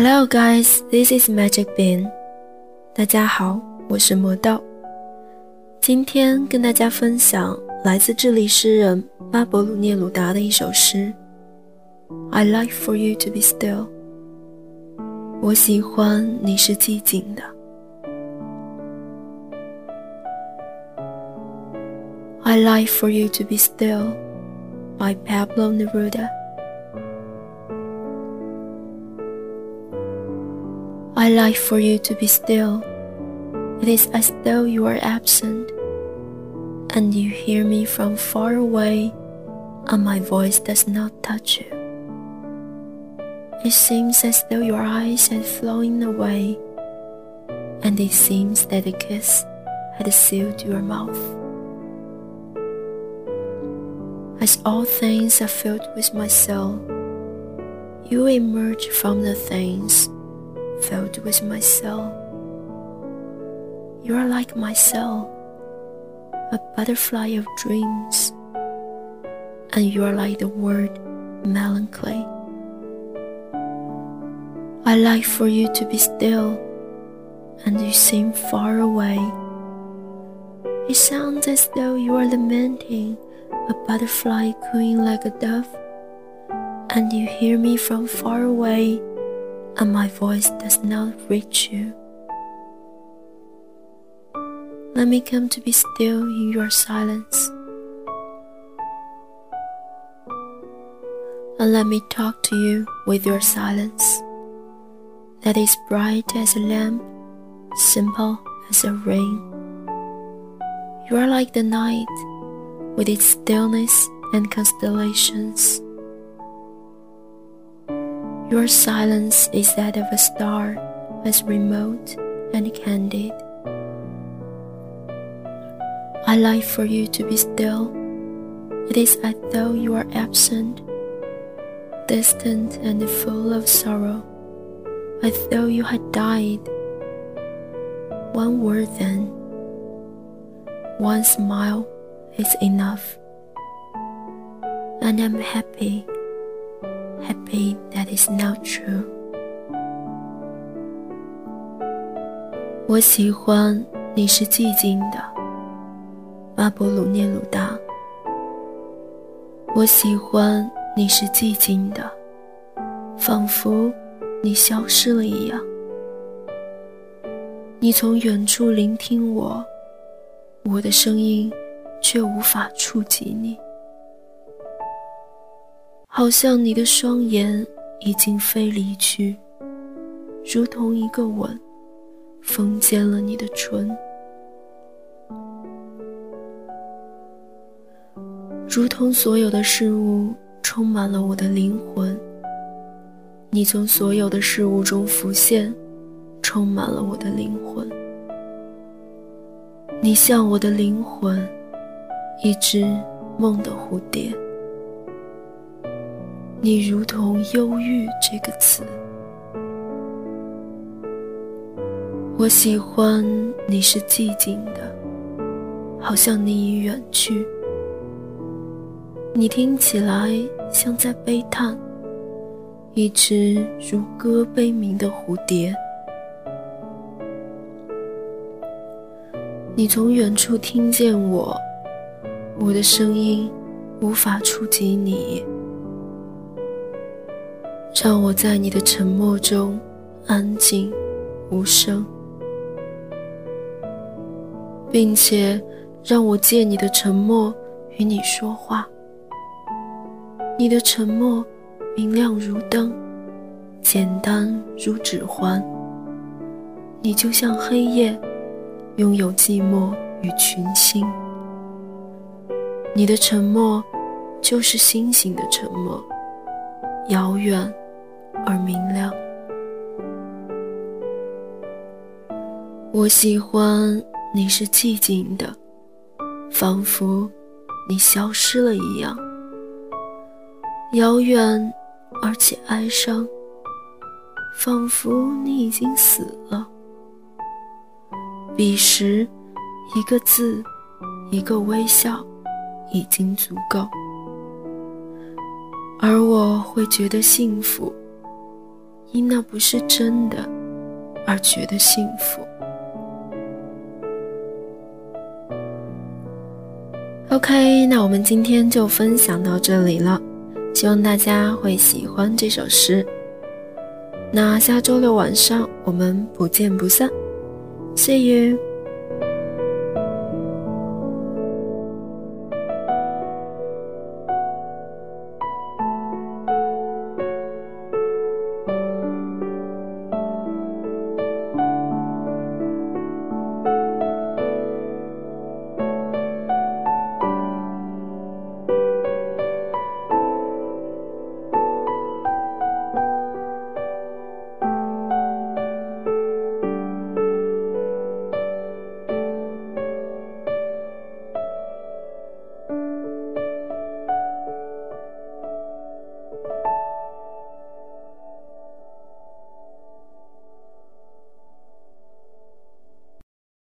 Hello, guys. This is Magic Bean. 大家好，我是魔豆。今天跟大家分享来自智利诗人巴勃鲁涅鲁达的一首诗。I like for you to be still. 我喜欢你是寂静的。I like for you to be still. By Pablo Neruda. I like for you to be still. It is as though you are absent, and you hear me from far away, and my voice does not touch you. It seems as though your eyes had flown away, and it seems that a kiss had sealed your mouth. As all things are filled with my soul, you emerge from the things filled with my soul. You are like my soul, a butterfly of dreams, and you are like the word melancholy. I like for you to be still, and you seem far away. It sounds as though you are lamenting, a butterfly cooing like a dove, and you hear me from far away and my voice does not reach you. Let me come to be still in your silence. And let me talk to you with your silence that is bright as a lamp, simple as a rain. You are like the night with its stillness and constellations. Your silence is that of a star, as remote and candid. I like for you to be still. It is as though you are absent, distant and full of sorrow, as though you had died. One word then, one smile is enough, and I'm happy happy that is not true。我喜欢你是寂静的，巴勃鲁涅鲁达。我喜欢你是寂静的，仿佛你消失了一样。你从远处聆听我，我的声音却无法触及你。好像你的双眼已经飞离去，如同一个吻，封缄了你的唇，如同所有的事物充满了我的灵魂。你从所有的事物中浮现，充满了我的灵魂。你像我的灵魂，一只梦的蝴蝶。你如同忧郁这个词，我喜欢你是寂静的，好像你已远去。你听起来像在悲叹，一只如歌悲鸣的蝴蝶。你从远处听见我，我的声音无法触及你。让我在你的沉默中安静无声，并且让我借你的沉默与你说话。你的沉默明亮如灯，简单如指环。你就像黑夜，拥有寂寞与群星。你的沉默就是星星的沉默，遥远。而明亮。我喜欢你是寂静的，仿佛你消失了一样，遥远而且哀伤，仿佛你已经死了。彼时，一个字，一个微笑，已经足够，而我会觉得幸福。因那不是真的而觉得幸福。OK，那我们今天就分享到这里了，希望大家会喜欢这首诗。那下周六晚上我们不见不散，See you。